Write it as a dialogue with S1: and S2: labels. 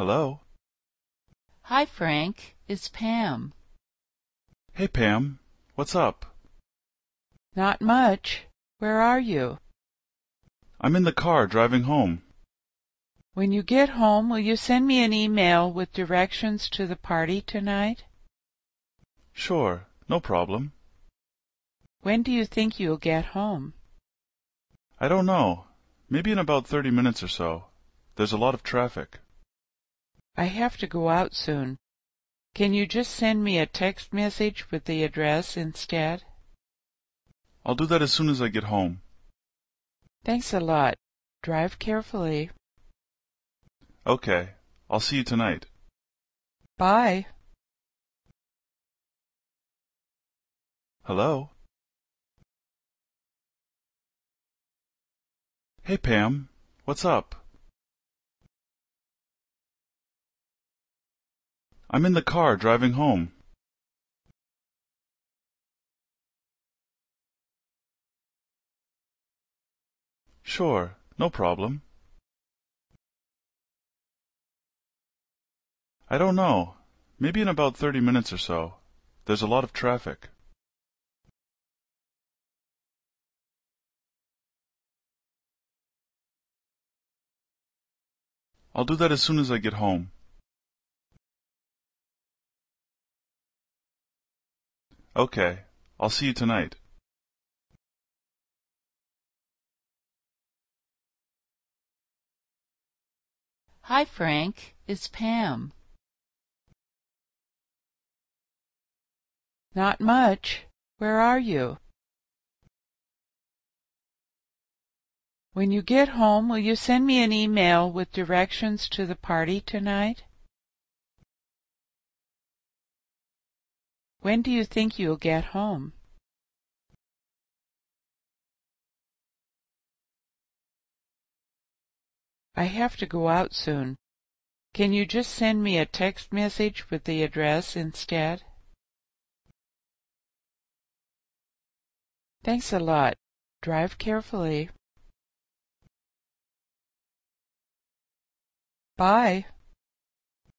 S1: Hello?
S2: Hi, Frank. It's Pam.
S1: Hey, Pam. What's up?
S2: Not much. Where are you?
S1: I'm in the car driving home.
S2: When you get home, will you send me an email with directions to the party tonight?
S1: Sure, no problem.
S2: When do you think you'll get home?
S1: I don't know. Maybe in about thirty minutes or so. There's a lot of traffic.
S2: I have to go out soon. Can you just send me a text message with the address instead?
S1: I'll do that as soon as I get home.
S2: Thanks a lot. Drive carefully.
S1: Okay. I'll see you tonight.
S2: Bye.
S1: Hello? Hey, Pam. What's up? I'm in the car driving home. Sure, no problem. I don't know. Maybe in about thirty minutes or so. There's a lot of traffic. I'll do that as soon as I get home. Okay. I'll see you tonight.
S2: Hi, Frank. It's Pam. Not much. Where are you? When you get home, will you send me an email with directions to the party tonight? When do you think you'll get home? I have to go out soon. Can you just send me a text message with the address instead? Thanks a lot. Drive carefully. Bye.